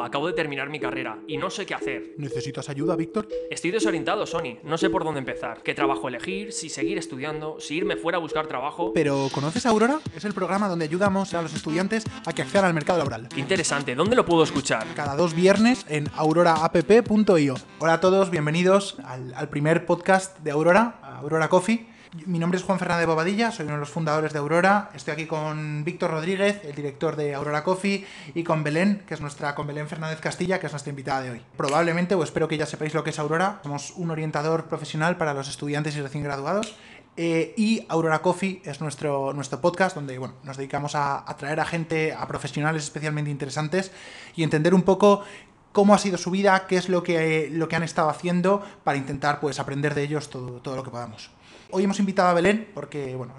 acabo de terminar mi carrera y no sé qué hacer. ¿Necesitas ayuda, Víctor? Estoy desorientado, Sony. No sé por dónde empezar. ¿Qué trabajo elegir? Si seguir estudiando, si irme fuera a buscar trabajo. ¿Pero conoces Aurora? Es el programa donde ayudamos a los estudiantes a que accedan al mercado laboral. Qué interesante. ¿Dónde lo puedo escuchar? Cada dos viernes en auroraapp.io. Hola a todos, bienvenidos al, al primer podcast de Aurora, Aurora Coffee. Mi nombre es Juan Fernández Bobadilla, soy uno de los fundadores de Aurora. Estoy aquí con Víctor Rodríguez, el director de Aurora Coffee, y con Belén, que es nuestra, con Belén Fernández Castilla, que es nuestra invitada de hoy. Probablemente, o espero que ya sepáis lo que es Aurora. Somos un orientador profesional para los estudiantes y recién graduados. Eh, y Aurora Coffee es nuestro, nuestro podcast donde bueno, nos dedicamos a, a traer a gente, a profesionales especialmente interesantes y entender un poco cómo ha sido su vida, qué es lo que, lo que han estado haciendo para intentar pues, aprender de ellos todo, todo lo que podamos. Hoy hemos invitado a Belén porque bueno,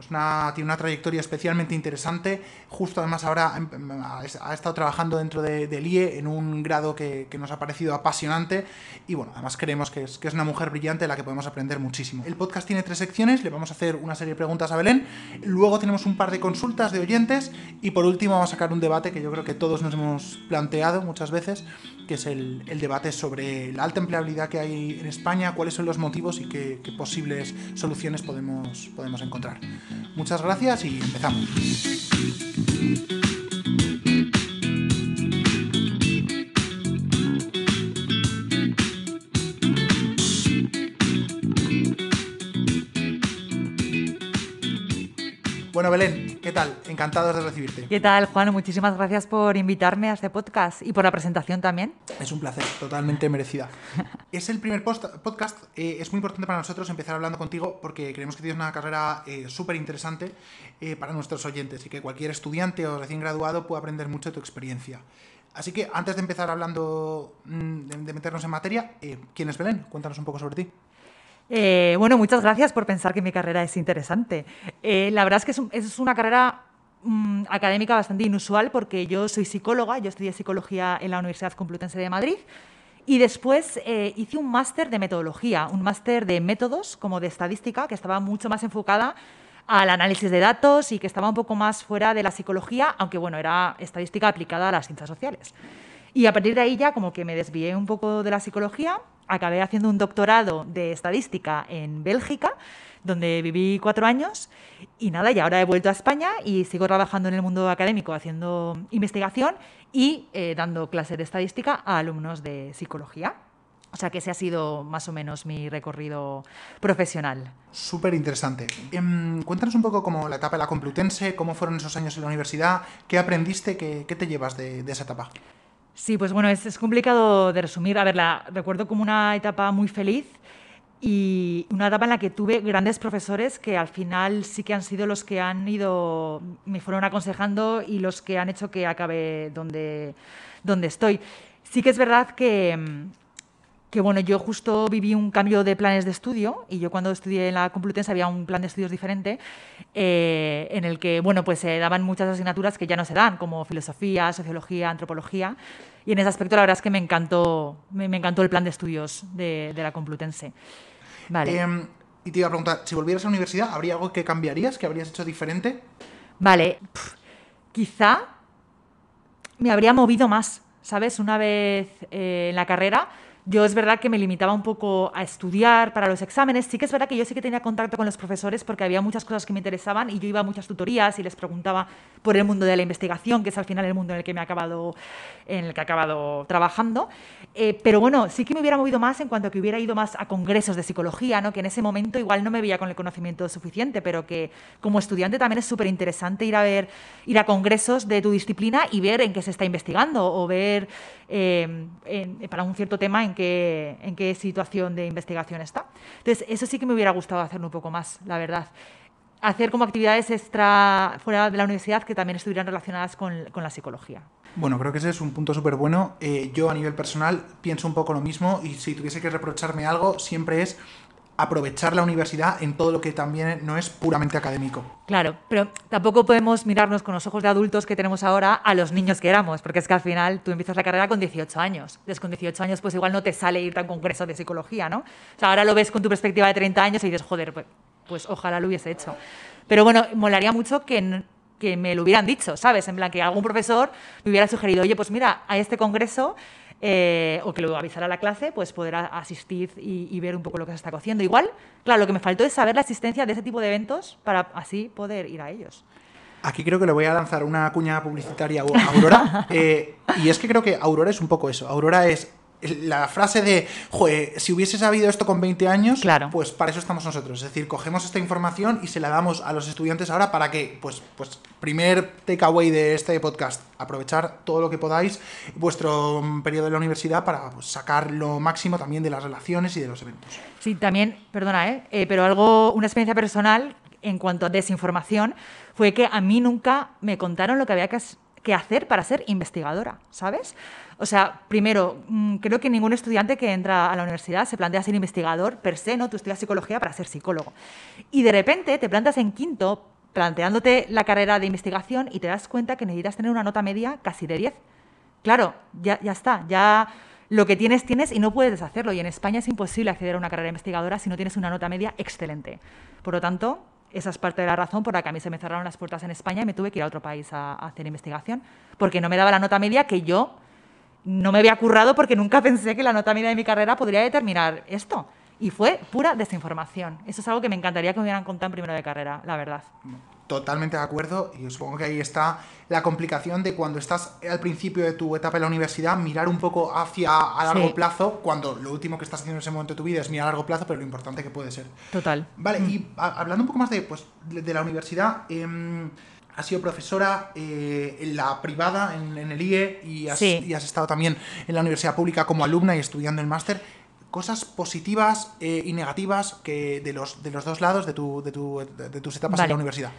tiene una trayectoria especialmente interesante. Justo además ahora ha estado trabajando dentro de, IE en un grado que, nos ha parecido apasionante y bueno, además creemos que es, que es una mujer brillante de la que podemos aprender muchísimo. El podcast tiene tres secciones, le vamos a hacer una serie de preguntas a Belén, luego tenemos un par de consultas de oyentes y por último vamos a sacar un debate que yo creo que todos nos hemos planteado muchas veces, que es el, el debate sobre la alta empleabilidad que hay en España, cuáles son los motivos y qué, qué posibles soluciones podemos, podemos encontrar. Muchas gracias y empezamos. Belén, ¿qué tal? Encantados de recibirte. ¿Qué tal, Juan? Muchísimas gracias por invitarme a este podcast y por la presentación también. Es un placer, totalmente merecida. es el primer post podcast, eh, es muy importante para nosotros empezar hablando contigo porque creemos que tienes una carrera eh, súper interesante eh, para nuestros oyentes y que cualquier estudiante o recién graduado puede aprender mucho de tu experiencia. Así que antes de empezar hablando, mm, de, de meternos en materia, ¿quién es Belén? Cuéntanos un poco sobre ti. Eh, bueno, muchas gracias por pensar que mi carrera es interesante. Eh, la verdad es que es, un, es una carrera mmm, académica bastante inusual porque yo soy psicóloga, yo estudié psicología en la Universidad Complutense de Madrid y después eh, hice un máster de metodología, un máster de métodos como de estadística que estaba mucho más enfocada al análisis de datos y que estaba un poco más fuera de la psicología, aunque bueno, era estadística aplicada a las ciencias sociales. Y a partir de ahí ya como que me desvié un poco de la psicología, acabé haciendo un doctorado de estadística en Bélgica, donde viví cuatro años y nada, y ahora he vuelto a España y sigo trabajando en el mundo académico haciendo investigación y eh, dando clases de estadística a alumnos de psicología. O sea que ese ha sido más o menos mi recorrido profesional. Súper interesante. Eh, cuéntanos un poco cómo la etapa de la Complutense, cómo fueron esos años en la universidad, qué aprendiste, qué, qué te llevas de esa etapa. Sí, pues bueno, es, complicado de resumir. A ver, la recuerdo como una etapa muy feliz y una etapa en la que tuve grandes profesores que al final sí que han sido los que han ido, me fueron aconsejando y los que han hecho que acabe donde, donde estoy. Sí que es verdad que, que bueno, yo justo viví un cambio de planes de estudio y yo cuando estudié en la Complutense había un plan de estudios diferente eh, en el que, bueno, pues se eh, daban muchas asignaturas que ya no se dan, como filosofía, sociología, antropología. Y en ese aspecto la verdad es que me encantó, me, me encantó el plan de estudios de, de la Complutense. Vale. Eh, y te iba a preguntar, si volvieras a la universidad, ¿habría algo que cambiarías, que habrías hecho diferente? Vale, Pff, quizá me habría movido más, ¿sabes? Una vez eh, en la carrera yo es verdad que me limitaba un poco a estudiar para los exámenes. Sí que es verdad que yo sí que tenía contacto con los profesores porque había muchas cosas que me interesaban y yo iba a muchas tutorías y les preguntaba por el mundo de la investigación, que es al final el mundo en el que me he acabado, en el que he acabado trabajando. Eh, pero bueno, sí que me hubiera movido más en cuanto a que hubiera ido más a congresos de psicología, ¿no? que en ese momento igual no me veía con el conocimiento suficiente, pero que como estudiante también es súper interesante ir a ver, ir a congresos de tu disciplina y ver en qué se está investigando o ver en, para un cierto tema en qué, situación de investigación está. Entonces, eso sí que me hubiera gustado hacerlo un poco más, la verdad. Hacer como actividades extra fuera de la universidad que también estuvieran relacionadas con, con la psicología. Bueno, creo que ese es un punto súper bueno. Eh, yo a nivel personal pienso un poco lo mismo y si tuviese que reprocharme algo, siempre es aprovechar la universidad en todo lo que también no es puramente académico. Claro, pero tampoco podemos mirarnos con los ojos de adultos que tenemos ahora a los niños que éramos, porque es que al final tú empiezas la carrera con 18 años. Entonces con 18 años pues igual no te sale irte a un congreso de psicología, ¿no? O sea, ahora lo ves con tu perspectiva de 30 años y dices, joder, pues, pues ojalá lo hubiese hecho. Pero bueno, molaría mucho que, que me lo hubieran dicho, ¿sabes? En plan, que algún profesor me hubiera sugerido, oye, pues mira, a este congreso, eh, o que lo avisara a la clase, pues poder asistir y, y ver un poco lo que se está cociendo. Igual, claro, lo que me faltó es saber la existencia de ese tipo de eventos para así poder ir a ellos. Aquí creo que le voy a lanzar una cuña publicitaria a Aurora. eh, y es que creo que Aurora es un poco eso. Aurora es la frase de, joder, si hubiese sabido esto con 20 años, Claro. pues para eso estamos nosotros. Es decir, cogemos esta información y se la damos a los estudiantes ahora para que, pues, pues primer takeaway de este podcast, aprovechar todo lo que podáis vuestro mm, periodo de la universidad para pues, sacar lo máximo también de las relaciones y de los eventos. Sí, también, perdona, ¿eh? Eh, pero algo, una experiencia personal en cuanto a desinformación fue que a mí nunca me contaron lo que había que hacer para ser investigadora, ¿sabes? O sea, primero, mm, creo que ningún estudiante que entra a la universidad se plantea ser investigador per se, ¿no? Tú estudias psicología para ser psicólogo. Y de repente te plantas en quinto planteándote la carrera de investigación y te das cuenta que necesitas tener una nota media casi de 10. Claro, ya, ya está, ya lo que tienes, tienes y no puedes deshacerlo. Y en España es imposible acceder a una carrera investigadora si no tienes una nota media excelente. Por lo tanto, esa es parte de la razón por la que a mí se me cerraron las puertas en España y me tuve que ir a otro país a, a hacer investigación, porque no me daba la nota media que yo no me había currado porque nunca pensé que la nota media de mi carrera podría determinar esto. Y fue pura desinformación. Eso es algo que me encantaría que me hubieran contado en primero de carrera, la verdad. Totalmente de acuerdo y supongo que ahí está la complicación de cuando estás al principio de tu etapa en la universidad, mirar un poco hacia a largo Sí. plazo, cuando lo último que estás haciendo en ese momento de tu vida es mirar a largo plazo, pero lo importante que puede ser. Total. Vale, y a- hablando un poco más de, pues, de de la universidad, em, has sido profesora eh, en la privada, en, en el IE, y has, Sí. y has estado también en la universidad pública como alumna y estudiando el máster. Cosas positivas eh, y negativas que de los, de los dos lados de, tu, de, tu- de- tus etapas en la universidad.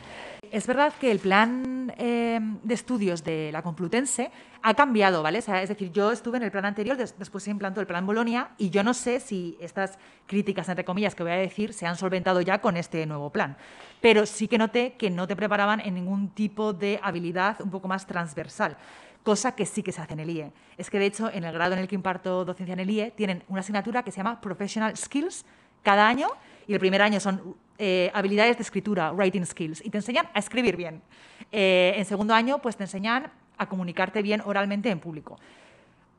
Es verdad que el plan eh, de estudios de la Complutense ha cambiado, ¿vale? Es decir, yo estuve en el plan anterior, des- después se implantó el plan Bolonia y yo no sé si estas críticas, entre comillas, que voy a decir, se han solventado ya con este nuevo plan. Pero sí que noté que no te preparaban en ningún tipo de habilidad un poco más transversal, cosa que sí que se hace en el IE. Es que, de hecho, en el grado en el que imparto docencia en el IE, tienen una asignatura que se llama Professional Skills cada año y el primer año son eh, habilidades de escritura, writing skills, y te enseñan a escribir bien. Eh, en segundo año, pues te enseñan a comunicarte bien oralmente en público.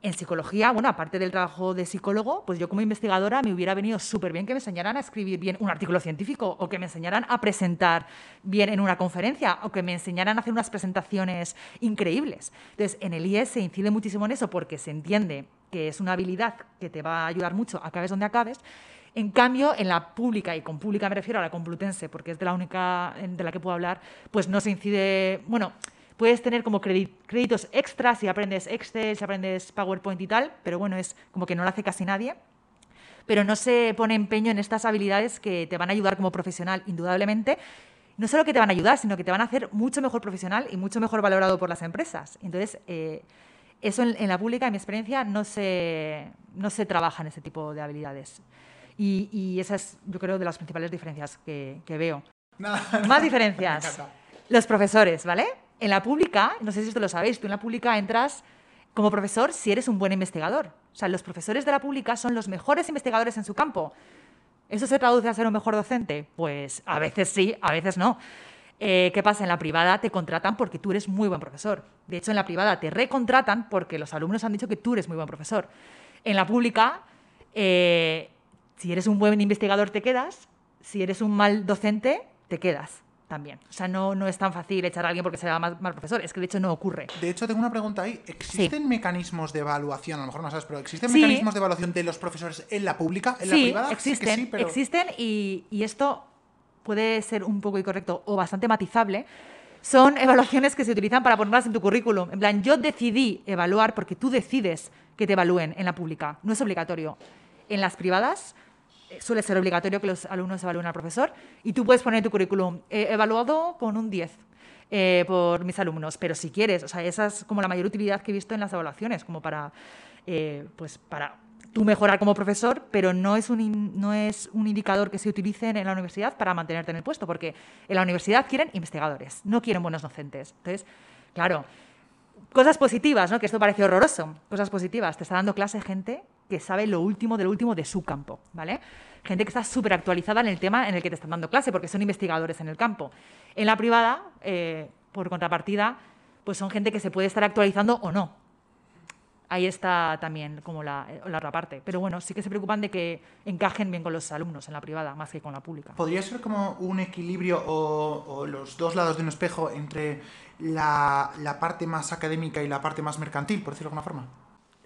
En psicología, bueno, aparte del trabajo de psicólogo, pues yo como investigadora me hubiera venido súper bien que me enseñaran a escribir bien un artículo científico o que me enseñaran a presentar bien en una conferencia o que me enseñaran a hacer unas presentaciones increíbles. Entonces, en el IES se incide muchísimo en eso porque se entiende que es una habilidad que te va a ayudar mucho, acabes donde acabes. En cambio, en la pública, y con pública me refiero a la Complutense, porque es de la única de la que puedo hablar, pues no se incide, bueno, puedes tener como créditos extras si aprendes Excel, si aprendes PowerPoint y tal, pero bueno, es como que no lo hace casi nadie. Pero no se pone empeño en estas habilidades que te van a ayudar como profesional, indudablemente. No solo que te van a ayudar, sino que te van a hacer mucho mejor profesional y mucho mejor valorado por las empresas. Entonces, eh, eso en, en la pública, en mi experiencia, no se, no se trabaja en ese tipo de habilidades. Y, y esa es, yo creo, de las principales diferencias que, que veo. Más diferencias. Los profesores, ¿vale? En la pública, no sé si esto lo sabéis, tú en la pública entras como profesor si eres un buen investigador. O sea, los profesores de la pública son los mejores investigadores en su campo. ¿Eso se traduce a ser un mejor docente? Pues a veces sí, a veces no. Eh, ¿Qué pasa? En la privada te contratan porque tú eres muy buen profesor. De hecho, en la privada te recontratan porque los alumnos han dicho que tú eres muy buen profesor. En la pública, eh, si eres un buen investigador te quedas, si eres un mal docente te quedas también. O sea, no, no es tan fácil echar a alguien porque sea mal, mal profesor. Es que de hecho no ocurre. De hecho, tengo una pregunta ahí. ¿Existen mecanismos de evaluación? A lo mejor no sabes, pero ¿existen Sí. mecanismos de evaluación de los profesores en la pública? ¿En la sí, privada? Sé que existen, sí, pero- existen y, y esto puede ser un poco incorrecto o bastante matizable. Son evaluaciones que se utilizan para ponerlas en tu currículum. En plan, yo decidí evaluar porque tú decides que te evalúen en la pública. No es obligatorio. En las privadas suele ser obligatorio que los alumnos evalúen al profesor y tú puedes poner tu currículum "He evaluado con un 10 eh, por mis alumnos, pero si quieres, o sea, esa es como la mayor utilidad que he visto en las evaluaciones, como para, eh, pues para tú mejorar como profesor, pero no es, un, no es un indicador que se utilice en la universidad para mantenerte en el puesto, porque en la universidad quieren investigadores, no quieren buenos docentes. Entonces, claro, cosas positivas, ¿no? Que esto parece horroroso. Cosas positivas. Te está dando clase gente que sabe lo último de lo último de su campo, ¿vale? Gente que está súper actualizada en el tema en el que te están dando clase, porque son investigadores en el campo. En la privada, eh, por contrapartida, pues son gente que se puede estar actualizando o no. Ahí está también como la, la, otra parte. Pero bueno, sí que se preocupan de que encajen bien con los alumnos en la privada, más que con la pública. ¿Podría ser como un equilibrio o, o los dos lados de un espejo entre la, la, parte más académica y la parte más mercantil, por decirlo de alguna forma?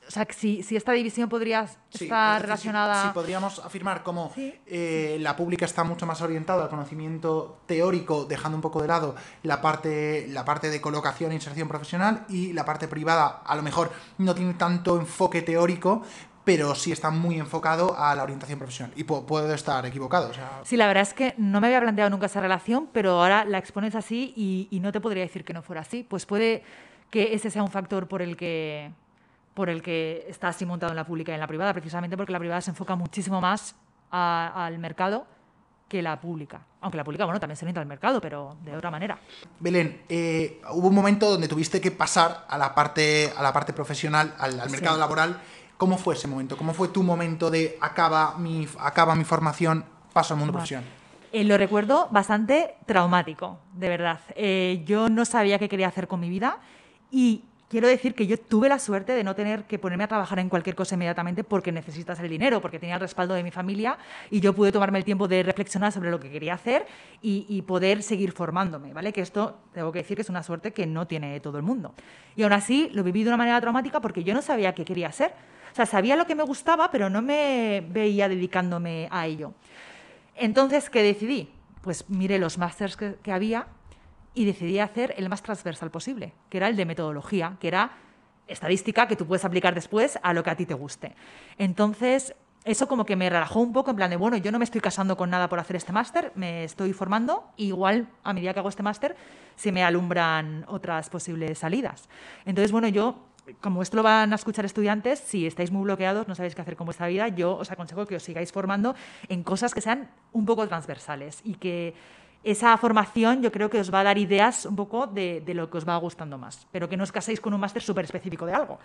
O sea, si, si esta división podría sí, estar relacionada... Si, si, podríamos afirmar como ¿Sí? eh, la pública está mucho más orientada al conocimiento teórico, dejando un poco de lado la parte, la parte de colocación e inserción profesional, y la parte privada a lo mejor no tiene tanto enfoque teórico, pero sí está muy enfocado a la orientación profesional. Y puedo estar equivocado. O sea... Sí, la verdad es que no me había planteado nunca esa relación, pero ahora la expones así y, y no te podría decir que no fuera así. Pues puede que ese sea un factor por el que por el que está así montado en la pública y en la privada, precisamente porque la privada se enfoca muchísimo más a, al mercado que la pública. Aunque la pública, bueno, también se orienta al mercado, pero de otra manera. Belén, eh, hubo un momento donde tuviste que pasar a la parte, a la parte profesional, al, al mercado sí. laboral. ¿Cómo fue ese momento? ¿Cómo fue tu momento de acaba mi, acaba mi formación, paso al mundo vale. profesional? Eh, lo recuerdo bastante traumático, de verdad. Eh, yo no sabía qué quería hacer con mi vida y quiero decir que yo tuve la suerte de no tener que ponerme a trabajar en cualquier cosa inmediatamente porque necesitas el dinero, porque tenía el respaldo de mi familia y yo pude tomarme el tiempo de reflexionar sobre lo que quería hacer y, y, poder seguir formándome, ¿vale? Que esto tengo que decir que es una suerte que no tiene todo el mundo. Y aún así lo viví de una manera traumática porque yo no sabía qué quería hacer. O sea, sabía lo que me gustaba, pero no me veía dedicándome a ello. Entonces, ¿qué decidí? Pues miré los másters que, que había y decidí hacer el más transversal posible, que era el de metodología, que era estadística que tú puedes aplicar después a lo que a ti te guste. Entonces, eso como que me relajó un poco en plan de, bueno, yo no me estoy casando con nada por hacer este máster, me estoy formando, igual a medida que hago este máster se me alumbran otras posibles salidas. Entonces, bueno, yo como esto lo van a escuchar estudiantes, si estáis muy bloqueados, no sabéis qué hacer con vuestra vida, yo os aconsejo que os sigáis formando en cosas que sean un poco transversales y que esa formación yo creo que os va a dar ideas un poco de, de lo que os va gustando más, pero que no os caséis con un máster súper específico de algo.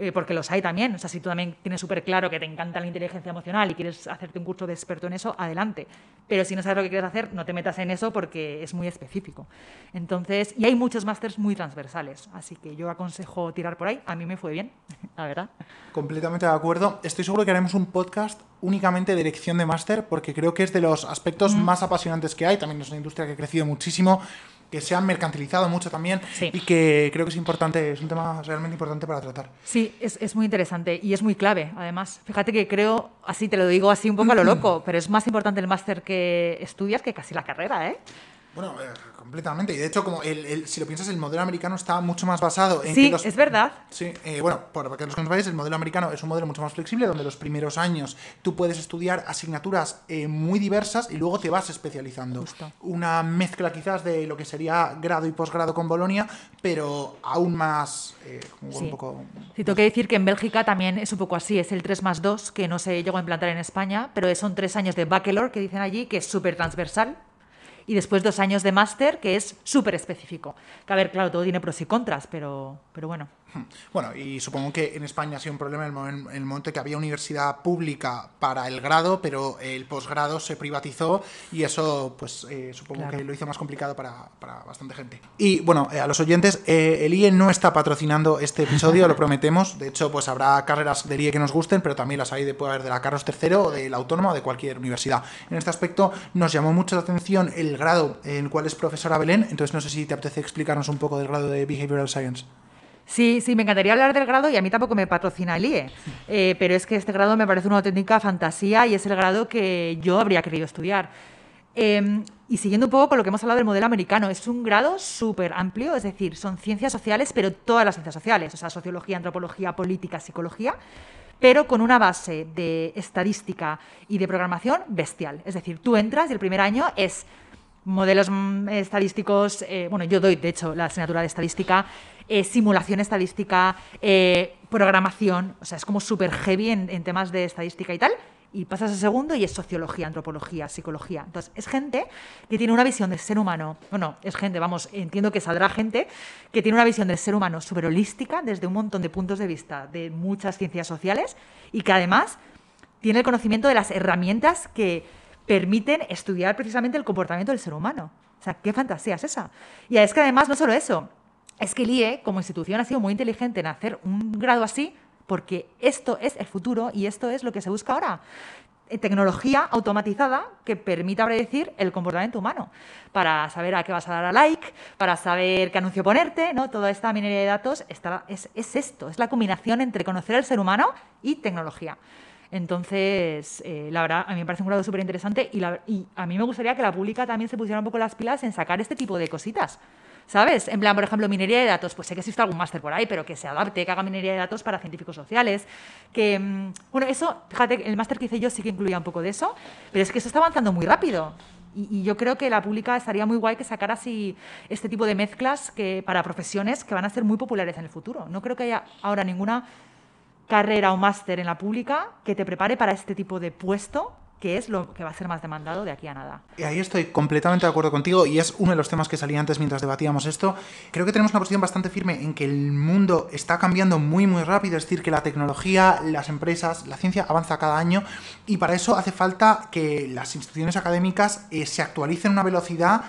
Eh, porque los hay también. O sea, si tú también tienes súper claro que te encanta la inteligencia emocional y quieres hacerte un curso de experto en eso, adelante. Pero si no sabes lo que quieres hacer, no te metas en eso porque es muy específico. Entonces, y hay muchos másters muy transversales, así que yo aconsejo tirar por ahí. A mí me fue bien, la verdad. Completamente de acuerdo. Estoy seguro que haremos un podcast únicamente de elección de máster porque creo que es de los aspectos mm. más apasionantes que hay. También es una industria que ha crecido muchísimo que se han mercantilizado mucho también sí. y que creo que es importante, es un tema realmente importante para tratar. Sí, es, es, muy interesante y es muy clave, además. Fíjate que creo, así te lo digo así un poco a lo loco, pero es más importante el máster que estudias que casi la carrera, ¿eh? Bueno, eh, completamente. Y de hecho, como el, el, si lo piensas, el modelo americano está mucho más basado en. Sí, que los, es verdad. Sí, eh, bueno, por que los sabéis, el modelo americano es un modelo mucho más flexible, donde los primeros años tú puedes estudiar asignaturas eh, muy diversas y luego te vas especializando. Justo. Una mezcla quizás de lo que sería grado y posgrado con Bolonia, pero aún más. Eh, sí. un poco. Sí, tengo que decir que en Bélgica también es un poco así, es el 3 más 2, que no se llegó a implantar en España, pero son tres años de bachelor que dicen allí, que es súper transversal y después dos años de máster, que es súper específico. Que a ver, claro, todo tiene pros y contras, pero, pero bueno. Bueno, y supongo que en España ha sido un problema en el momento que había universidad pública para el grado, pero el posgrado se privatizó y eso, pues eh, supongo claro. que lo hizo más complicado para, para bastante gente. Y bueno, eh, a los oyentes, eh, el IE no está patrocinando este episodio, lo prometemos. De hecho, pues habrá carreras del IE que nos gusten, pero también las hay de, puede haber de la Carlos III o de la Autónoma o de cualquier universidad. En este aspecto nos llamó mucho la atención el grado en el cual es profesora Belén, entonces no sé si te apetece explicarnos un poco del grado de Behavioral Science. Sí, sí, me encantaría hablar del grado y a mí tampoco me patrocina el IE, eh, pero es que este grado me parece una auténtica fantasía y es el grado que yo habría querido estudiar. Eh, y siguiendo un poco con lo que hemos hablado del modelo americano, es un grado súper amplio, es decir, son ciencias sociales, pero todas las ciencias sociales, o sea, sociología, antropología, política, psicología, pero con una base de estadística y de programación bestial. Es decir, tú entras y el primer año es modelos mm, estadísticos, eh, bueno, yo doy, de hecho, la asignatura de estadística, eh, simulación estadística, eh, programación, o sea, es como súper heavy en, temas de estadística y tal, y pasas a segundo y es sociología, antropología, psicología. Entonces, es gente que tiene una visión del ser humano, bueno, es gente, vamos, entiendo que saldrá gente que tiene una visión del ser humano súper holística desde un montón de puntos de vista de muchas ciencias sociales y que además tiene el conocimiento de las herramientas que permiten estudiar precisamente el comportamiento del ser humano. O sea, qué fantasía es esa. Y es que además no solo eso, es que el IE como institución ha sido muy inteligente en hacer un grado así porque esto es el futuro y esto es lo que se busca ahora. Eh, tecnología automatizada que permita predecir el comportamiento humano, para saber a qué vas a dar a like, para saber qué anuncio ponerte, ¿no? Toda esta minería de datos está, es, esto, es la combinación entre conocer al ser humano y tecnología. Entonces, eh, la verdad, a mí me parece un grado súper interesante y, y a mí me gustaría que la pública también se pusiera un poco las pilas en sacar este tipo de cositas. ¿Sabes? En plan, por ejemplo, minería de datos, pues sé que existe algún máster por ahí, pero que se adapte, que haga minería de datos para científicos sociales, que, mm, bueno, eso, fíjate, el máster que hice yo sí que incluía un poco de eso, pero es que eso está avanzando muy rápido. Y, yo creo que la pública estaría muy guay que sacara así este tipo de mezclas que, para profesiones que van a ser muy populares en el futuro. No creo que haya ahora ninguna carrera o máster en la pública que te prepare para este tipo de puesto que es lo que va a ser más demandado de aquí a nada. Y ahí estoy completamente de acuerdo contigo y es uno de los temas que salía antes mientras debatíamos esto. Creo que tenemos una posición bastante firme en que el mundo está cambiando muy muy rápido, es decir, que la tecnología, las empresas, la ciencia avanza cada año y para eso hace falta que las instituciones académicas eh, se actualicen a una velocidad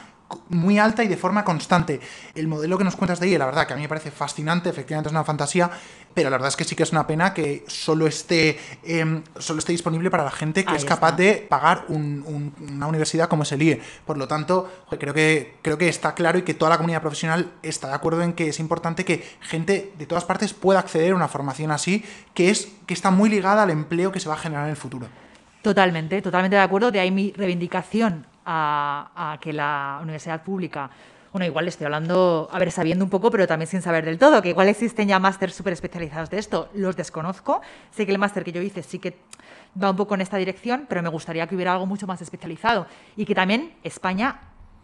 muy alta y de forma constante. El modelo que nos cuentas de ahí, la verdad que a mí me parece fascinante, efectivamente es una fantasía, pero la verdad es que sí que es una pena que solo esté, em, solo esté disponible para la gente que es capaz de pagar una universidad como es el IE. Por lo tanto, creo que, creo que está claro y que toda la comunidad profesional está de acuerdo en que es importante que gente de todas partes pueda acceder a una formación así, que, es, que está muy ligada al empleo que se va a generar en el futuro. Totalmente, totalmente de acuerdo. De ahí mi reivindicación a, que la universidad pública bueno, igual estoy hablando, a ver, sabiendo un poco, pero también sin saber del todo, que igual existen ya másteres súper especializados de esto. Los desconozco. Sé que el máster que yo hice sí que va un poco en esta dirección, pero me gustaría que hubiera algo mucho más especializado. Y que también España,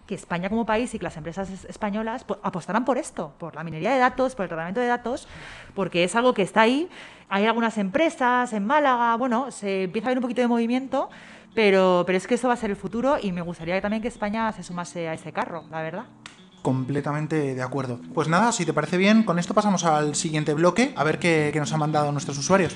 que España como país y que las empresas españolas apostaran por esto, por la minería de datos, por el tratamiento de datos, porque es algo que está ahí. Hay algunas empresas en Málaga, bueno, se empieza a ver un poquito de movimiento pero, pero es que eso va a ser el futuro y me gustaría también que España se sumase a ese carro, la verdad completamente de acuerdo. Pues nada, si te parece bien, con esto pasamos al siguiente bloque, a ver qué, nos han mandado nuestros usuarios.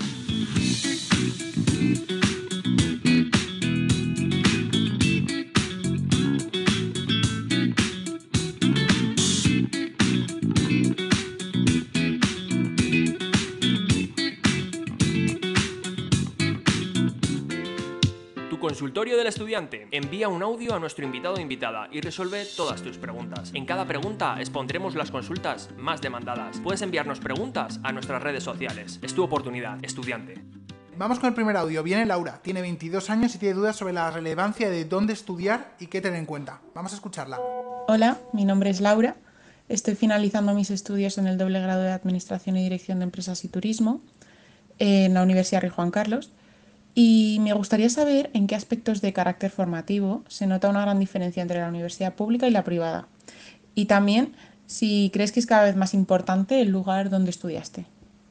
Consultorio del estudiante. Envía un audio a nuestro invitado o invitada y resuelve todas tus preguntas. En cada pregunta expondremos las consultas más demandadas. Puedes enviarnos preguntas a nuestras redes sociales. Es tu oportunidad, estudiante. Vamos con el primer audio. Viene Laura, tiene 22 años y tiene dudas sobre la relevancia de dónde estudiar y qué tener en cuenta. Vamos a escucharla. Hola, mi nombre es Laura. Estoy finalizando mis estudios en el doble grado de Administración y Dirección de Empresas y Turismo en la Universidad Rey Juan Carlos y me gustaría saber en qué aspectos de carácter formativo se nota una gran diferencia entre la universidad pública y la privada. Y también si crees que es cada vez más importante el lugar donde estudiaste.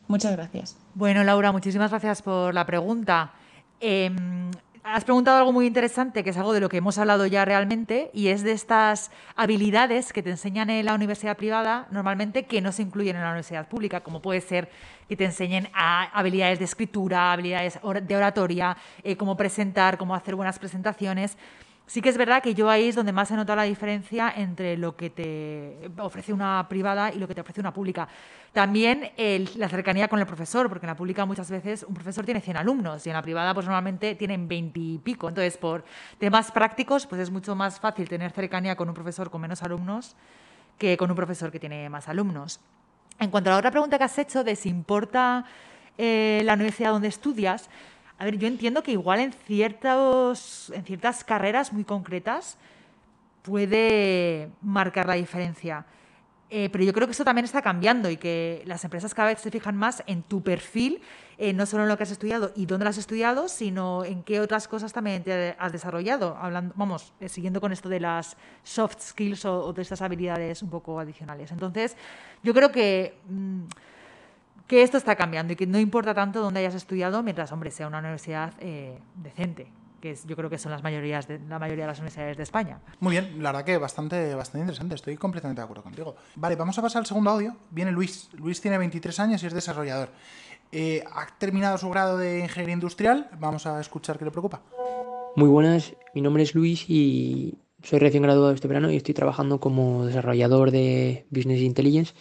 Muchas gracias. Bueno, Laura, muchísimas gracias por la pregunta. Em, has preguntado algo muy interesante, que es algo de lo que hemos hablado ya realmente, y es de estas habilidades que te enseñan en la universidad privada normalmente que no se incluyen en la universidad pública, como puede ser que te enseñen habilidades de escritura, habilidades de oratoria, eh, cómo presentar, cómo hacer buenas presentaciones. Sí que es verdad que yo ahí es donde más he notado la diferencia entre lo que te ofrece una privada y lo que te ofrece una pública. También la cercanía con el profesor, porque en la pública muchas veces un profesor tiene 100 alumnos y en la privada pues normalmente tienen 20 y pico. Entonces, por temas prácticos, pues es mucho más fácil tener cercanía con un profesor con menos alumnos que con un profesor que tiene más alumnos. En cuanto a la otra pregunta que has hecho de si importa eh, la universidad donde estudias, a ver, yo entiendo que igual en, ciertos, en ciertas carreras muy concretas puede marcar la diferencia. Eh, pero yo creo que eso también está cambiando y que las empresas cada vez se fijan más en tu perfil, eh, no solo en lo que has estudiado y dónde lo has estudiado, sino en qué otras cosas también te has desarrollado. Hablando, vamos, eh, siguiendo con esto de las soft skills o, de estas habilidades un poco adicionales. Entonces, yo creo que. Mm, que esto está cambiando y que no importa tanto dónde hayas estudiado mientras, hombre, sea una universidad eh, decente que yo creo que son las mayorías de, la mayoría de las universidades de España. Muy bien, la verdad que bastante, bastante interesante, estoy completamente de acuerdo contigo. Vale, vamos a pasar al segundo audio. Viene Luis. Luis tiene 23 años y es desarrollador. Eh, ha terminado su grado de ingeniería industrial. Vamos a escuchar qué le preocupa. Muy buenas, mi nombre es Luis y soy recién graduado este verano y estoy trabajando como desarrollador de Business Intelligence.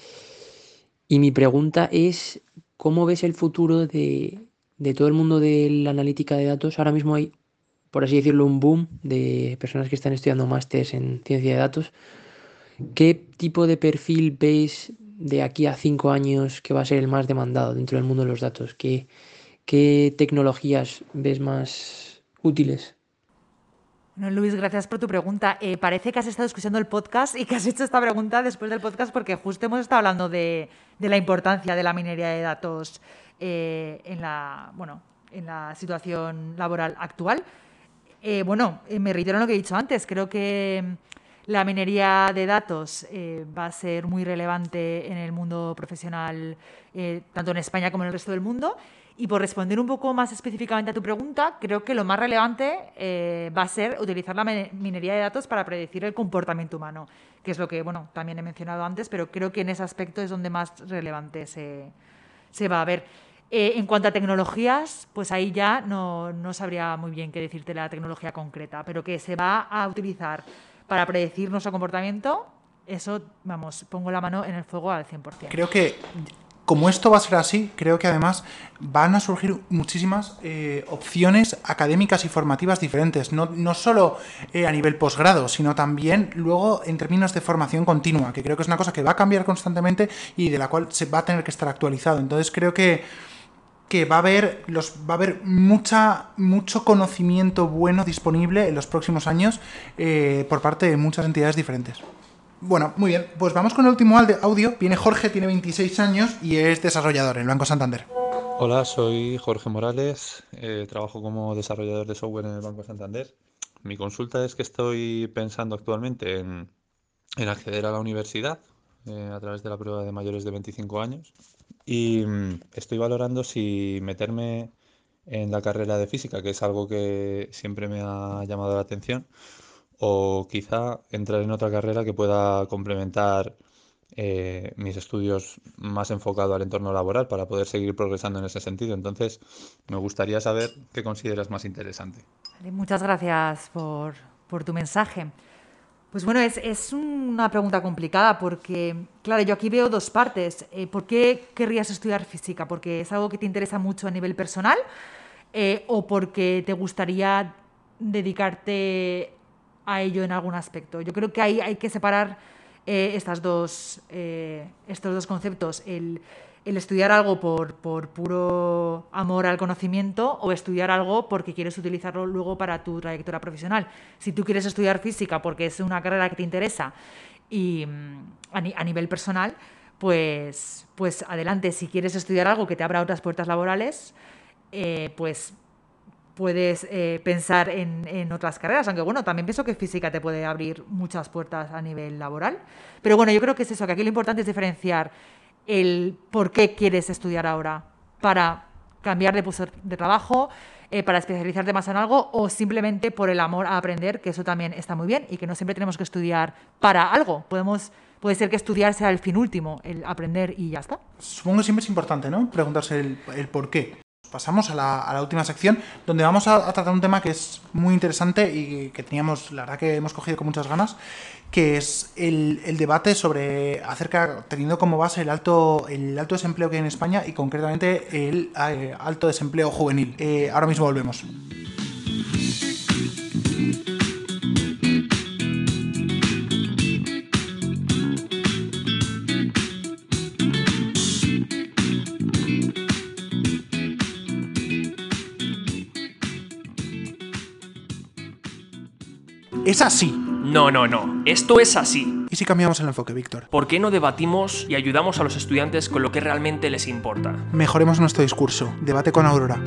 Y mi pregunta es, ¿cómo ves el futuro de, de todo el mundo de la analítica de datos? Ahora mismo hay, por así decirlo, un boom de personas que están estudiando másteres en ciencia de datos. ¿Qué tipo de perfil veis de aquí a cinco años que va a ser el más demandado dentro del mundo de los datos? ¿Qué, qué tecnologías ves más útiles? Bueno, Luis, gracias por tu pregunta. Eh, parece que has estado escuchando el podcast y que has hecho esta pregunta después del podcast porque justo hemos estado hablando de, la importancia de la minería de datos eh, en, la, situación laboral actual. Eh, bueno, me reitero en lo que he dicho antes. Creo que mm, la minería de datos va a ser muy relevante en el mundo profesional, tanto en España como en el resto del mundo. Y por responder un poco más específicamente a tu pregunta, creo que lo más relevante eh, va a ser utilizar la mine- minería de datos para predecir el comportamiento humano, que es lo que bueno, también he mencionado antes, pero creo que en ese aspecto es donde más relevante se, se va a ver. Eh, en cuanto a tecnologías, pues ahí ya no, no sabría muy bien qué decirte la tecnología concreta, pero que se va a utilizar para predecir nuestro comportamiento, eso, vamos, pongo la mano en el fuego al 100%. Creo que como esto va a ser así, creo que además van a surgir muchísimas eh, opciones académicas y formativas diferentes, no, no solo eh, a nivel posgrado, sino también luego en términos de formación continua, que creo que es una cosa que va a cambiar constantemente y de la cual se va a tener que estar actualizado. Entonces creo que que va a haber los va a haber mucha mucho conocimiento bueno disponible en los próximos años eh, por parte de muchas entidades diferentes. Bueno, muy bien, pues vamos con el último audio. Viene Jorge, tiene 26 años y es desarrollador en el Banco Santander. Hola, soy Jorge Morales, eh, trabajo como desarrollador de software en el Banco Santander. Mi consulta es que estoy pensando actualmente en, en acceder a la universidad eh, a través de la prueba de mayores de 25 años y mm, estoy valorando si meterme en la carrera de física, que es algo que siempre me ha llamado la atención, o quizá entrar en otra carrera que pueda complementar eh, mis estudios más enfocado al entorno laboral para poder seguir progresando en ese sentido. Entonces, me gustaría saber qué consideras más interesante. Muchas gracias por, por tu mensaje. Pues bueno, es, es una pregunta complicada porque, claro, yo aquí veo dos partes. Eh, ¿por qué querrías estudiar física? ¿Porque es algo que te interesa mucho a nivel personal? Eh, ¿O porque te gustaría dedicarte a ello en algún aspecto? Yo creo que hay, hay que separar eh, estas dos, eh, estos dos conceptos. El, estudiar algo por, por puro amor al conocimiento o estudiar algo porque quieres utilizarlo luego para tu trayectoria profesional. Si tú quieres estudiar física porque es una carrera que te interesa y mm, a nivel personal, pues, pues adelante. Si quieres estudiar algo que te abra otras puertas laborales, eh, pues puedes eh, pensar en, otras carreras, aunque bueno, también pienso que física te puede abrir muchas puertas a nivel laboral. Pero bueno, yo creo que es eso, que aquí lo importante es diferenciar el por qué quieres estudiar ahora para cambiar de puesto de trabajo, eh, para especializarte más en algo o simplemente por el amor a aprender, que eso también está muy bien y que no siempre tenemos que estudiar para algo. Podemos, puede ser que estudiar sea el fin último, el aprender y ya está. Supongo que siempre es importante, ¿no? Preguntarse el por qué. Pasamos a la, última sección, donde vamos a, tratar un tema que es muy interesante y que teníamos, la verdad que hemos cogido con muchas ganas, que es el, el debate sobre acerca, teniendo como base el alto, el alto desempleo que hay en España y concretamente el eh, alto desempleo juvenil. Eh, ahora mismo volvemos. Es así. No, no, no. Esto es así. ¿Y si cambiamos el enfoque, Víctor? ¿Por qué no debatimos y ayudamos a los estudiantes con lo que realmente les importa? Mejoremos nuestro discurso. Debate con Aurora.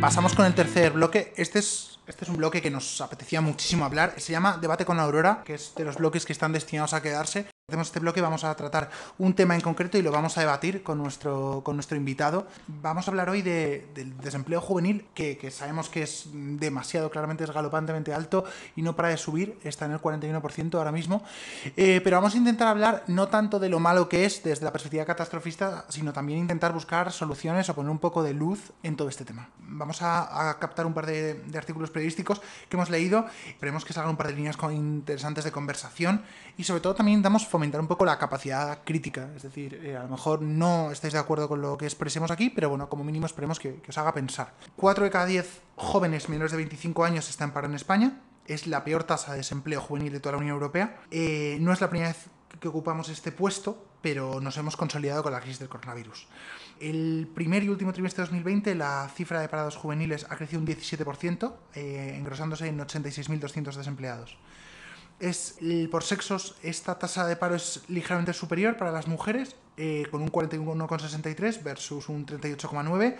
Pasamos con el tercer bloque. Este es, este es un bloque que nos apetecía muchísimo hablar. Se llama Debate con Aurora, que es de los bloques que están destinados a quedarse. Hacemos este bloque, vamos a tratar un tema en concreto y lo vamos a debatir con nuestro, con nuestro invitado. Vamos a hablar hoy de, del desempleo juvenil, que, sabemos que es demasiado, claramente es galopantemente alto y no para de subir, está en el 41% ahora mismo. Eh, pero vamos a intentar hablar no tanto de lo malo que es desde la perspectiva catastrofista, sino también intentar buscar soluciones o poner un poco de luz en todo este tema. Vamos a, a captar un par de, de, artículos periodísticos que hemos leído, esperemos que salgan un par de líneas interesantes de conversación y sobre todo también damos fomentar un poco la capacidad crítica. Es decir, eh, a lo mejor no estáis de acuerdo con lo que expresemos aquí, pero bueno, como mínimo esperemos que, que os haga pensar. 4 de cada 10 jóvenes menores de 25 años están paro en España. Es la peor tasa de desempleo juvenil de toda la Unión Europea. Eh, no es la primera vez que ocupamos este puesto, pero nos hemos consolidado con la crisis del coronavirus. El primer y último trimestre de 2020 la cifra de parados juveniles ha crecido un 17%, eh, engrosándose en 86.200 desempleados es por sexos esta tasa de paro es ligeramente superior para las mujeres eh, con un 41,63 versus un 38,9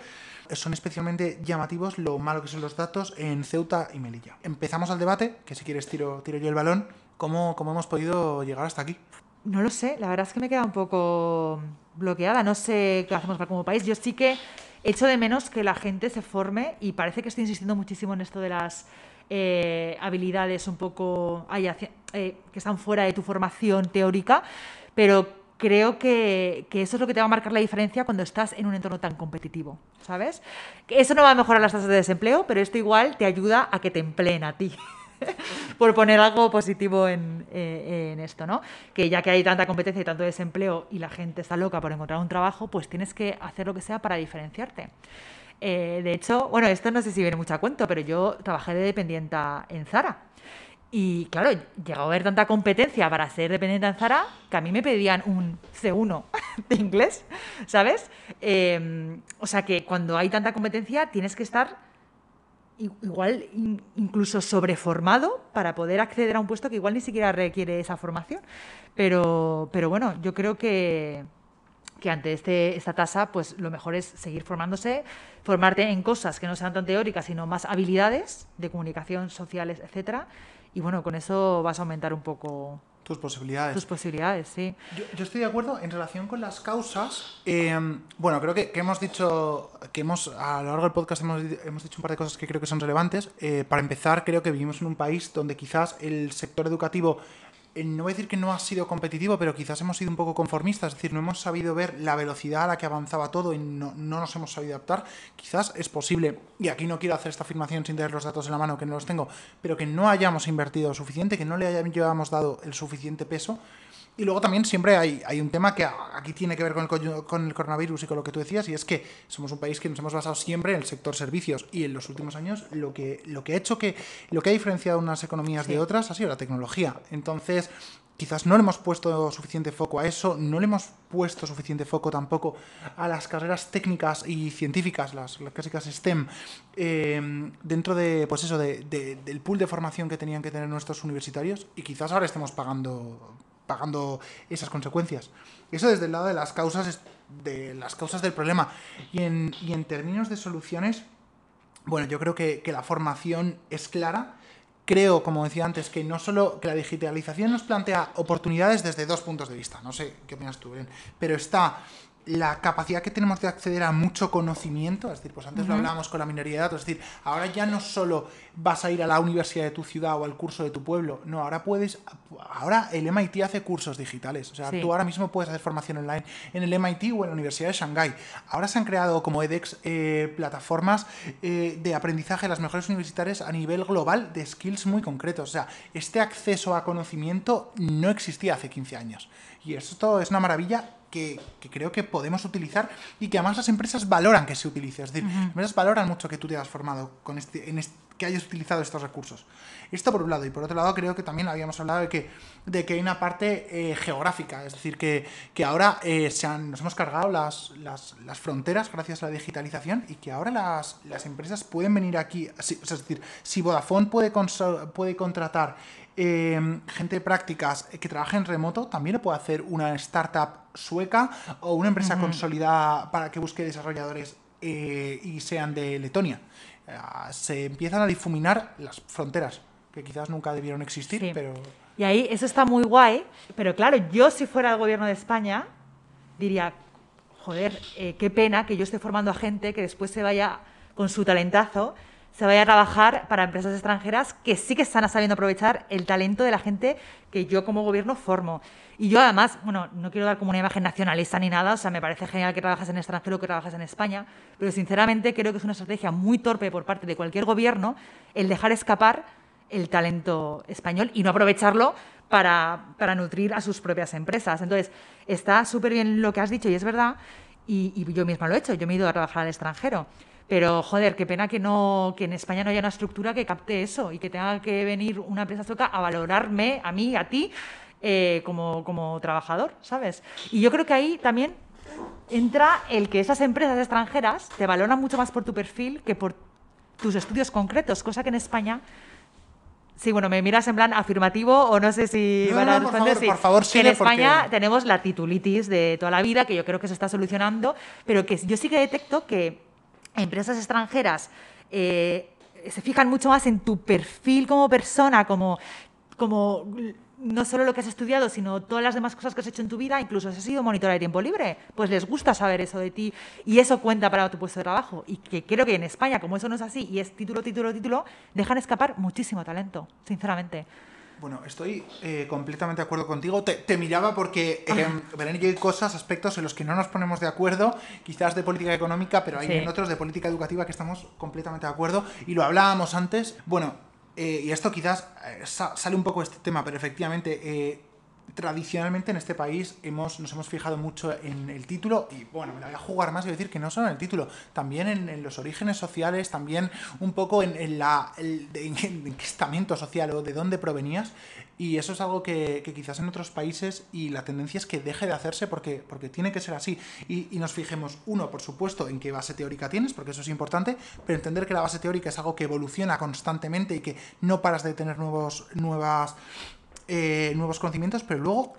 son especialmente llamativos lo malo que son los datos en Ceuta y Melilla empezamos al debate que si quieres tiro, tiro yo el balón ¿Cómo, ¿Cómo hemos podido llegar hasta aquí? No lo sé, la verdad es que me queda un poco bloqueada, no sé qué hacemos como país. Yo sí que echo de menos que la gente se forme y parece que estoy insistiendo muchísimo en esto de las eh, habilidades un poco ay, eh, que están fuera de tu formación teórica, pero creo que, que, eso es lo que te va a marcar la diferencia cuando estás en un entorno tan competitivo, ¿sabes? Que eso no va a mejorar las tasas de desempleo, pero esto igual te ayuda a que te empleen a ti. por poner algo positivo en, eh, en, esto, ¿no? Que ya que hay tanta competencia y tanto desempleo y la gente está loca por encontrar un trabajo, pues tienes que hacer lo que sea para diferenciarte. Eh, de hecho, bueno, esto no sé si viene mucho a cuento, pero yo trabajé de dependiente en Zara. Y claro, llegó a haber tanta competencia para ser dependiente en Zara que a mí me pedían un C1 de inglés, ¿sabes? Eh, o sea que cuando hay tanta competencia tienes que estar igual incluso sobreformado para poder acceder a un puesto que igual ni siquiera requiere esa formación. Pero, pero bueno, yo creo que, que ante este, esta tasa, pues lo mejor es seguir formándose, formarte en cosas que no sean tan teóricas, sino más habilidades de comunicación, sociales, etcétera. Y bueno, con eso vas a aumentar un poco tus posibilidades. Tus posibilidades, sí. Yo, yo, estoy de acuerdo en relación con las causas. Eh, bueno, creo que, que, hemos dicho, que hemos a lo largo del podcast hemos, hemos dicho un par de cosas que creo que son relevantes. Eh, para empezar, creo que vivimos en un país donde quizás el sector educativo no voy a decir que no ha sido competitivo, pero quizás hemos sido un poco conformistas, es decir, no hemos sabido ver la velocidad a la que avanzaba todo y no, no, nos hemos sabido adaptar. Quizás es posible, y aquí no quiero hacer esta afirmación sin tener los datos en la mano, que no los tengo, pero que no hayamos invertido suficiente, que no le hayamos dado el suficiente peso. Y luego también siempre hay, hay un tema que aquí tiene que ver con el, con el coronavirus y con lo que tú decías, y es que somos un país que nos hemos basado siempre en el sector servicios, y en los últimos años lo que, lo que ha hecho que, lo que ha diferenciado unas economías sí. de otras ha sido la tecnología. Entonces, quizás no le hemos puesto suficiente foco a eso, no le hemos puesto suficiente foco tampoco a las carreras técnicas y científicas, las, las clásicas STEM, eh, dentro de, pues eso, de, de, del pool de formación que tenían que tener nuestros universitarios, y quizás ahora estemos pagando pagando esas consecuencias. Eso desde el lado de las causas de las causas del problema. Y en, y en términos de soluciones, bueno, yo creo que, que, la formación es clara. Creo, como decía antes, que no solo que la digitalización nos plantea oportunidades desde dos puntos de vista. No sé qué opinas tú, Ben, pero está la capacidad que tenemos de acceder a mucho conocimiento, es decir, pues antes uh -huh. lo hablábamos con la minería de datos, es decir, ahora ya no solo vas a ir a la universidad de tu ciudad o al curso de tu pueblo, no, ahora puedes, ahora el MIT hace cursos digitales, o sea, sí. tú ahora mismo puedes hacer formación online en el MIT o en la Universidad de Shanghái. Ahora se han creado como edX eh, plataformas eh, de aprendizaje de las mejores universitarias a nivel global de skills muy concretos, o sea, este acceso a conocimiento no existía hace 15 años. Y esto es una maravilla que, que, creo que podemos utilizar y que además las empresas valoran que se utilice. Es decir, uh -huh. las empresas valoran mucho que tú te hayas formado con este, en este, que hayas utilizado estos recursos. Esto por un lado. Y por otro lado, creo que también habíamos hablado de que, de que hay una parte eh, geográfica. Es decir, que, que ahora eh, se han, nos hemos cargado las, las, las, fronteras gracias a la digitalización y que ahora las, las empresas pueden venir aquí. es decir, si Vodafone puede, puede contratar eh, gente de prácticas que trabaje en remoto, también lo puede hacer una startup sueca o una empresa uh -huh. consolidada para que busque desarrolladores y sean de Letonia. Se empiezan a difuminar las fronteras, que quizás nunca debieron existir, sí. pero... Y ahí eso está muy guay, pero claro, yo si fuera el gobierno de España, diría, joder, eh, qué pena que yo esté formando a gente que después se vaya con su talentazo, se vaya a trabajar para empresas extranjeras que sí que están sabiendo aprovechar el talento de la gente que yo como gobierno formo. Y yo además, bueno, no quiero dar como una imagen nacionalista ni nada, o sea, me parece genial que trabajas en extranjero, que trabajas en España, pero sinceramente creo que es una estrategia muy torpe por parte de cualquier gobierno el dejar escapar el talento español y no aprovecharlo para, para nutrir a sus propias empresas. Entonces, está súper bien lo que has dicho y es verdad, y, y yo misma lo he hecho, yo me he ido a trabajar al extranjero. Pero, joder, qué pena que, no, que en España no haya una estructura que capte eso y que tenga que venir una empresa sueca a valorarme, a mí, a ti, eh, como, como trabajador, ¿sabes? Y yo creo que ahí también entra el que esas empresas extranjeras te valoran mucho más por tu perfil que por tus estudios concretos, cosa que en España Sí, bueno, me miras en plan afirmativo o no sé si No, van a no, por favor, sí. por favor, Que en España porque- tenemos la titulitis de toda la vida, que yo creo que se está solucionando, pero que yo sí que detecto que empresas extranjeras eh, se fijan mucho más en tu perfil como persona, como, como no solo lo que has estudiado, sino todas las demás cosas que has hecho en tu vida, incluso has sido monitora de tiempo libre, pues les gusta saber eso de ti y eso cuenta para tu puesto de trabajo. Y que creo que en España, como eso no es así y es título, título, título, dejan escapar muchísimo talento, sinceramente. Bueno, estoy eh, completamente de acuerdo contigo. Te, te miraba porque, eh, hay cosas, aspectos en los que no nos ponemos de acuerdo, quizás de política económica, pero hay Sí. en otros de política educativa que estamos completamente de acuerdo. Y lo hablábamos antes. Bueno, eh, y esto quizás eh, sa- sale un poco de este tema, pero efectivamente, tradicionalmente en este país hemos, nos hemos fijado mucho en el título y bueno, me la voy a jugar más y decir que no solo en el título, también en, los orígenes sociales, también un poco en, la, el- en, estamento social o de dónde provenías. Y eso es algo que, que quizás en otros países y la tendencia es que deje de hacerse porque, porque tiene que ser así. Y, y nos fijemos, uno, por supuesto, en qué base teórica tienes, porque eso es importante, pero entender que la base teórica es algo que evoluciona constantemente y que no paras de tener nuevos, nuevas eh, nuevos conocimientos, pero luego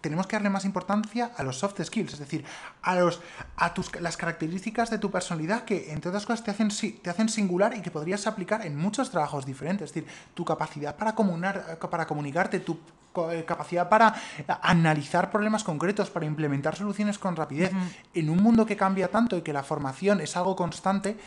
tenemos que darle más importancia a los soft skills, es decir, a los a tus las características de tu personalidad que entre otras cosas te hacen te hacen singular y que podrías aplicar en muchos trabajos diferentes, es decir, tu capacidad para comunar para comunicarte, tu eh, capacidad para analizar problemas concretos, para implementar soluciones con rapidez. En un mundo que cambia tanto y que la formación es algo constante,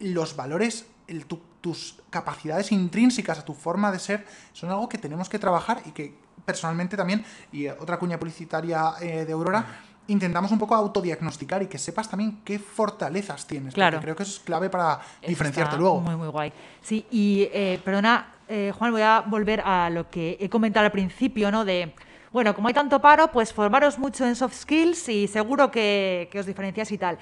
los valores, el- tu- tus capacidades intrínsecas a tu forma de ser son algo que tenemos que trabajar y que personalmente también, y otra cuña publicitaria eh, de Aurora, intentamos un poco autodiagnosticar y que sepas también qué fortalezas tienes. porque Claro. creo que eso es clave para diferenciarte está luego. Muy, muy guay. Sí, y eh, perdona, eh, Juan, voy a volver a lo que he comentado al principio, ¿no? De, bueno, como hay tanto paro, pues formaros mucho en soft skills y seguro que, que os diferencias y tal.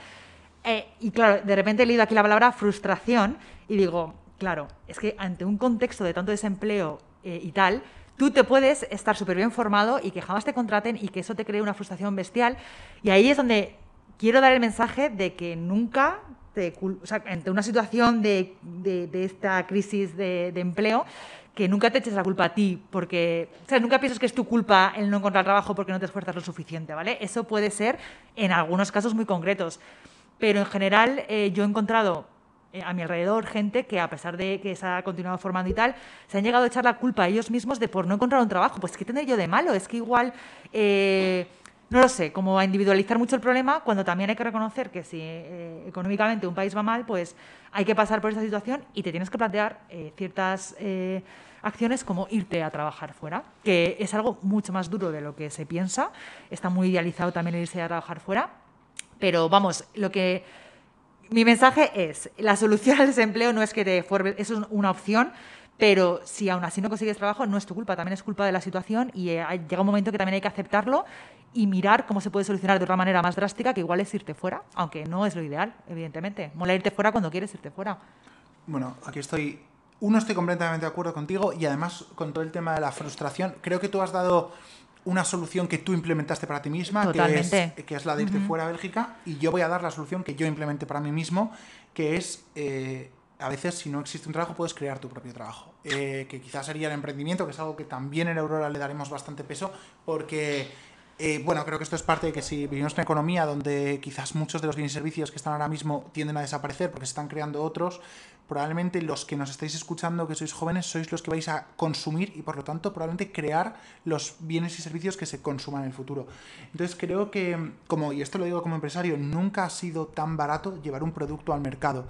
Eh, y claro, de repente he leído aquí la palabra frustración y digo, claro, es que ante un contexto de tanto desempleo eh, y tal, tú te puedes estar súper bien formado y que jamás te contraten y que eso te cree una frustración bestial. Y ahí es donde quiero dar el mensaje de que nunca, cul- o sea, ante una situación de, de- de esta crisis de, de empleo, que nunca te eches la culpa a ti, porque, o sea, nunca pienses que es tu culpa el no encontrar trabajo porque no te esfuerzas lo suficiente, ¿vale? Eso puede ser en algunos casos muy concretos. Pero en general eh, yo he encontrado eh, a mi alrededor gente que a pesar de que se ha continuado formando y tal, se han llegado a echar la culpa a ellos mismos de por no encontrar un trabajo. Pues ¿qué tendré yo de malo? Es que igual, eh, no lo sé, como a individualizar mucho el problema cuando también hay que reconocer que si eh, económicamente un país va mal, pues hay que pasar por esa situación y te tienes que plantear eh, ciertas... acciones como irte a trabajar fuera, que es algo mucho más duro de lo que se piensa. Está muy idealizado también irse a trabajar fuera. Pero vamos, lo que mi mensaje es, la solución al desempleo no es que te formes, eso es una opción, pero si aún así no consigues trabajo, no es tu culpa, también es culpa de la situación y eh, llega un momento que también hay que aceptarlo y mirar cómo se puede solucionar de otra manera más drástica, que igual es irte fuera, aunque no es lo ideal, evidentemente. Mola irte fuera cuando quieres irte fuera. Bueno, aquí estoy. Uno, estoy completamente de acuerdo contigo y además con todo el tema de la frustración, creo que tú has dado una solución que tú implementaste para ti misma, que es, que es la de irte fuera a Bélgica, y yo voy a dar la solución que yo implementé para mí mismo, que es, eh, a veces si no existe un trabajo, puedes crear tu propio trabajo, Eh, que quizás sería el emprendimiento, que es algo que también en Aurora le daremos bastante peso, porque Eh, bueno, creo que esto es parte de que si vivimos en una economía donde quizás muchos de los bienes y servicios que están ahora mismo tienden a desaparecer porque se están creando otros, probablemente los que nos estáis escuchando, que sois jóvenes, sois los que vais a consumir y por lo tanto probablemente crear los bienes y servicios que se consuman en el futuro. Entonces creo que, como, y esto lo digo como empresario, nunca ha sido tan barato llevar un producto al mercado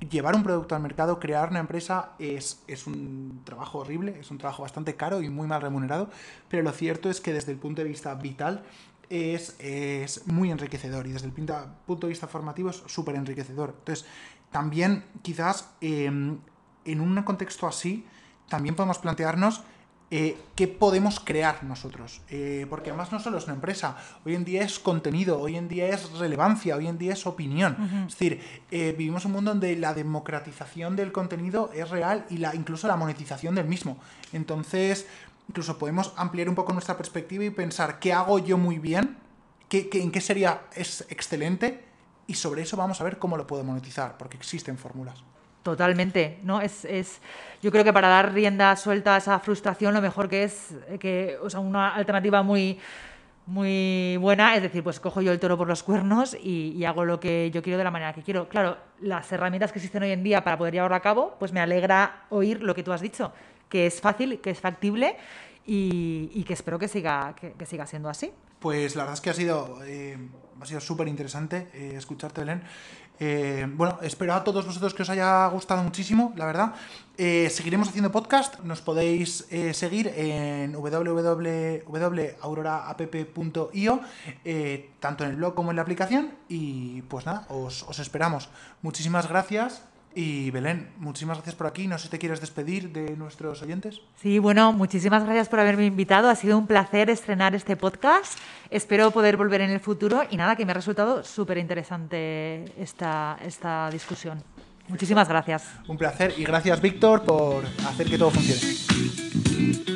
llevar un producto al mercado, crear una empresa es, es, un trabajo horrible, es un trabajo bastante caro y muy mal remunerado, pero lo cierto es que desde el punto de vista vital es, es muy enriquecedor y desde el punto de vista formativo es súper enriquecedor. Entonces, también quizás em, en un contexto así, también podemos plantearnos eh, qué podemos crear nosotros. Eh, porque además no solo es una empresa, hoy en día es contenido, hoy en día es relevancia, hoy en día es opinión. Es decir, eh, vivimos un mundo donde la democratización del contenido es real y la, incluso la monetización del mismo. Entonces, incluso podemos ampliar un poco nuestra perspectiva y pensar qué hago yo muy bien, qué, en qué sería es excelente y sobre eso vamos a ver cómo lo puedo monetizar, porque existen fórmulas. Totalmente, ¿no? Es, es, yo creo que para dar rienda suelta a esa frustración, lo mejor que es que, o sea, una alternativa muy, muy buena, es decir, pues cojo yo el toro por los cuernos y, hago lo que yo quiero de la manera que quiero. Claro, las herramientas que existen hoy en día para poder llevarlo a cabo, pues me alegra oír lo que tú has dicho, que es fácil, que es factible y, que espero que siga, que, siga siendo así. Pues la verdad es que ha sido, eh, sido súper interesante eh, escucharte, Belén. Eh, bueno, espero a todos vosotros que os haya gustado muchísimo, la verdad. Seguiremos haciendo podcast. Nos podéis seguir en www.auroraApp.io, tanto en el blog como en la aplicación. Y pues nada, os, os esperamos. Muchísimas gracias. Y Belén, muchísimas gracias por aquí. No sé si te quieres despedir de nuestros oyentes. Sí, bueno, muchísimas gracias por haberme invitado. Ha sido un placer estrenar este podcast. Espero poder volver en el futuro y nada, que me ha resultado súper interesante esta, esta discusión. Muchísimas gracias. Un placer y gracias, Víctor, por hacer que todo funcione.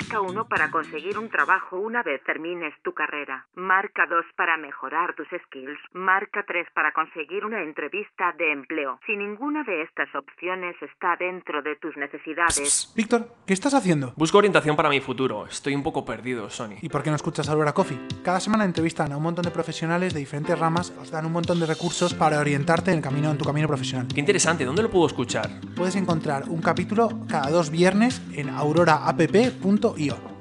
Marca 1 para conseguir un trabajo una vez termines tu carrera. Marca 2 para mejorar tus skills. Marca 3 para conseguir una entrevista de empleo. Si ninguna de estas opciones está dentro de tus necesidades. Víctor, ¿qué estás haciendo? Busco orientación para mi futuro. Estoy un poco perdido, Sony. ¿Y por qué no escuchas Aurora Coffee? Cada semana entrevistan a un montón de profesionales de diferentes ramas, os dan un montón de recursos para orientarte en el camino en tu camino profesional. Qué interesante, ¿dónde lo puedo escuchar? Puedes encontrar un capítulo cada dos viernes en guion.